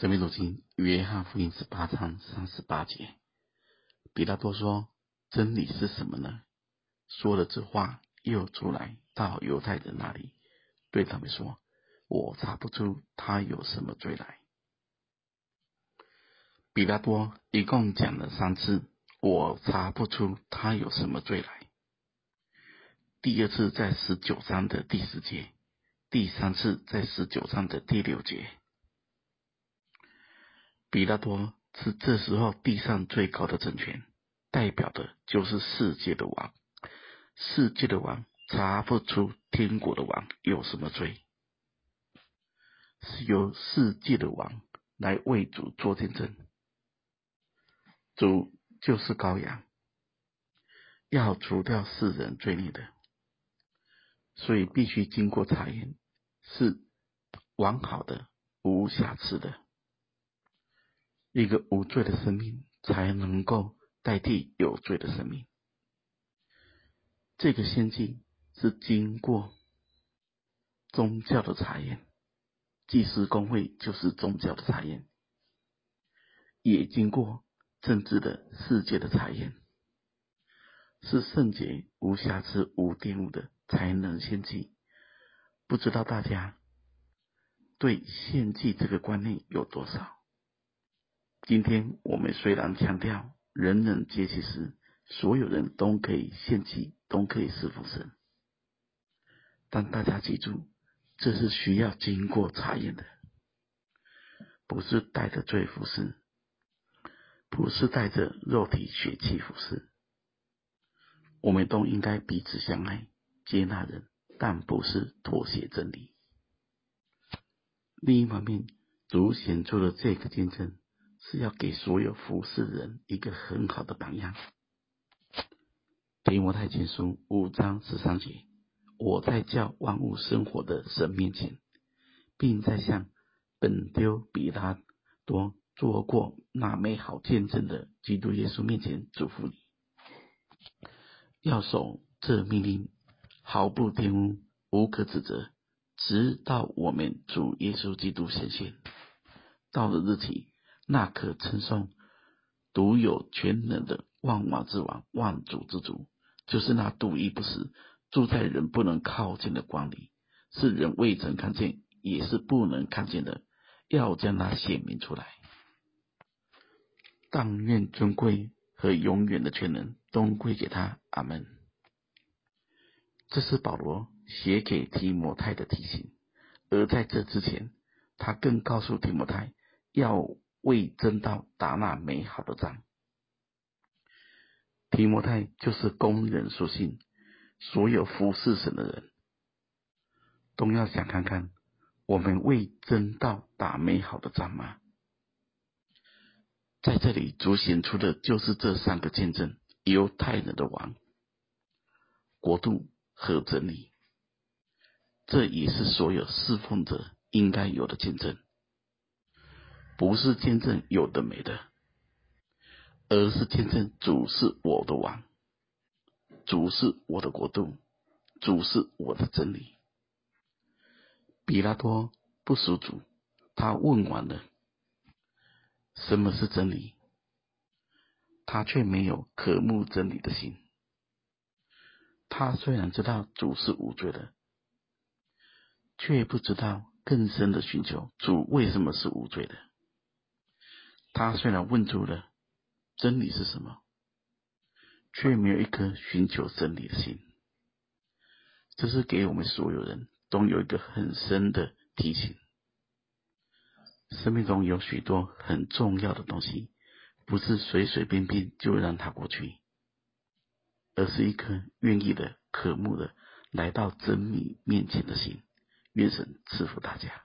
生命读经，约翰福音十八章三十八节，比拉多说：“真理是什么呢？”说了这话，又出来到犹太人那里，对他们说：“我查不出他有什么罪来。”比拉多一共讲了三次：“我查不出他有什么罪来。”第二次在十九章的第十节，第三次在十九章的第六节。比拉多是这时候地上最高的政权，代表的就是世界的王。世界的王查不出天国的王有什么罪，是由世界的王来为主做见证。主就是羔羊，要除掉世人罪孽的，所以必须经过查验，是完好的、无瑕疵的。一个无罪的生命才能够代替有罪的生命。这个献祭是经过宗教的查验，祭司公会就是宗教的查验，也经过政治的世界的查验，是圣洁、无瑕疵、无玷污的才能献祭。不知道大家对献祭这个观念有多少？今天我们虽然强调人人皆其师，所有人都可以献祭，都可以侍奉神，但大家记住，这是需要经过查验的，不是带着罪服侍，不是带着肉体血气服侍。我们都应该彼此相爱，接纳人，但不是妥协真理。另一方面，主显出了这个见证。是要给所有服侍人一个很好的榜样。提摩太前书五章十三节，我在叫万物生活的神面前，并在向本丢比拉多做过那美好见证的基督耶稣面前嘱咐你，要守这命令，毫不玷污，无可指责，直到我们主耶稣基督显现，到了日期。那可称颂、独有权能的万王之王、万主之主，就是那独一不死、住在人不能靠近的光里，是人未曾看见，也是不能看见的，要将它显明出来。但愿尊贵和永远的全能都归给他。阿门。这是保罗写给提摩太的提醒，而在这之前，他更告诉提摩太要。为真道打那美好的仗。提摩太就是工人属性，所有服侍神的人，都要想看看，我们为真道打美好的仗吗？在这里主显出的就是这三个见证：犹太人的王、国度和真理。这也是所有侍奉者应该有的见证。不是见证有的没的，而是见证主是我的王，主是我的国度，主是我的真理。比拉多不属主，他问完了什么是真理，他却没有渴慕真理的心。他虽然知道主是无罪的，却不知道更深的寻求主为什么是无罪的。他虽然问出了真理是什么，却没有一颗寻求真理的心。这是给我们所有人都有一个很深的提醒：生命中有许多很重要的东西，不是随随便便就让它过去，而是一颗愿意的、渴慕的来到真理面前的心。愿神赐福大家。